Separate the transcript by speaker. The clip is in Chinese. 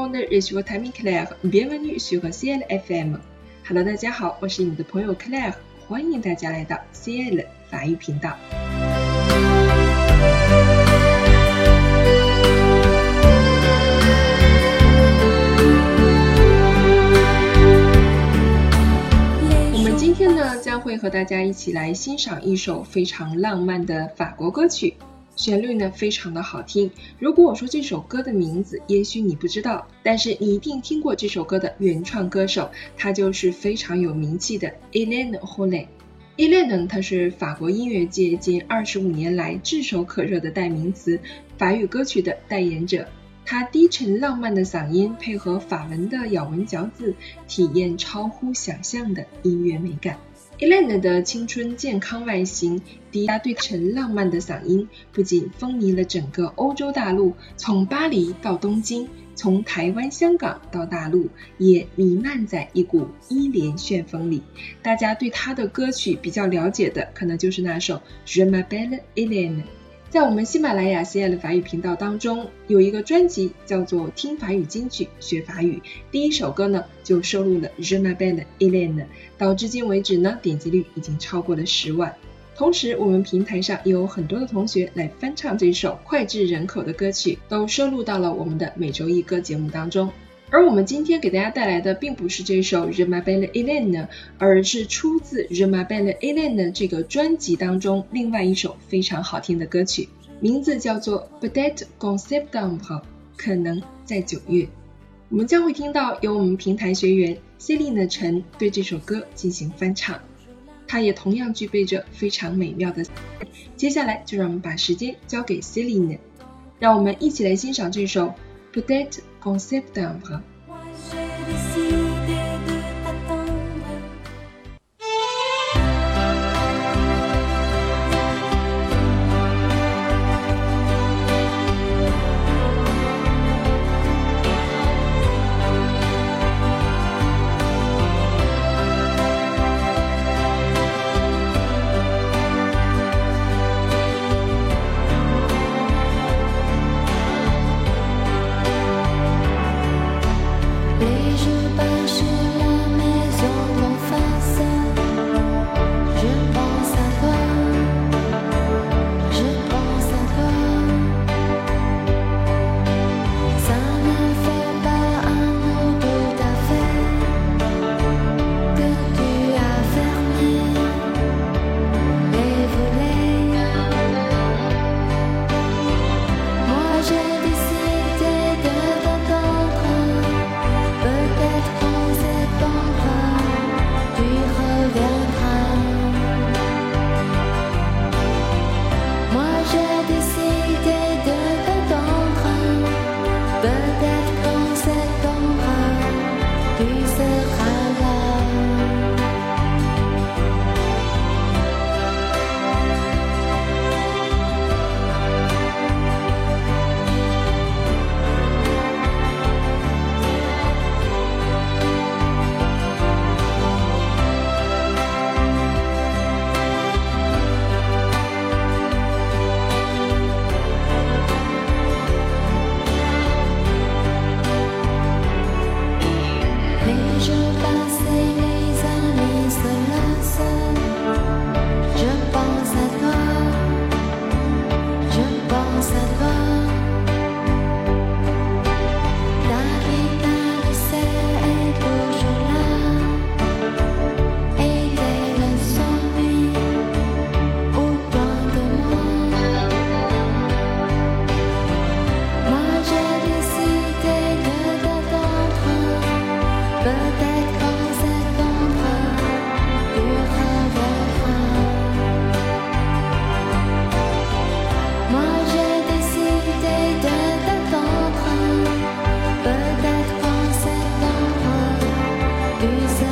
Speaker 1: monde, je suis votre ami Claire. Bienvenue sur CL FM. Hello，大家好，我是你的朋友 Claire，欢迎大家来到 CL 法语频道。我们今天呢，将会和大家一起来欣赏一首非常浪漫的法国歌曲。旋律呢非常的好听。如果我说这首歌的名字，也许你不知道，但是你一定听过这首歌的原创歌手，他就是非常有名气的 Elena h o l l e e l e n e 她是法国音乐界近二十五年来炙手可热的代名词，法语歌曲的代言者。她低沉浪漫的嗓音配合法文的咬文嚼字，体验超乎想象的音乐美感。Elena 的青春健康外形，低压对称浪漫的嗓音，不仅风靡了整个欧洲大陆，从巴黎到东京，从台湾、香港到大陆，也弥漫在一股伊莲旋风里。大家对她的歌曲比较了解的，可能就是那首《r e m a b e l l Elena》。在我们喜马拉雅 CL 法语频道当中，有一个专辑叫做《听法语金曲学法语》，第一首歌呢就收录了 Je m'appelle Elaine，到至今为止呢点击率已经超过了十万。同时，我们平台上也有很多的同学来翻唱这首脍炙人口的歌曲，都收录到了我们的每周一歌节目当中。而我们今天给大家带来的并不是这首《Je m'appelle Elaine》，而是出自《Je m'appelle Elaine》这个专辑当中另外一首非常好听的歌曲，名字叫做《Peut-être qu'en septembre》，可能在九月。我们将会听到由我们平台学员 Celine 的陈对这首歌进行翻唱，它也同样具备着非常美妙的。接下来就让我们把时间交给 Celine，让我们一起来欣赏这首。Peut-être en septembre. 是白。Is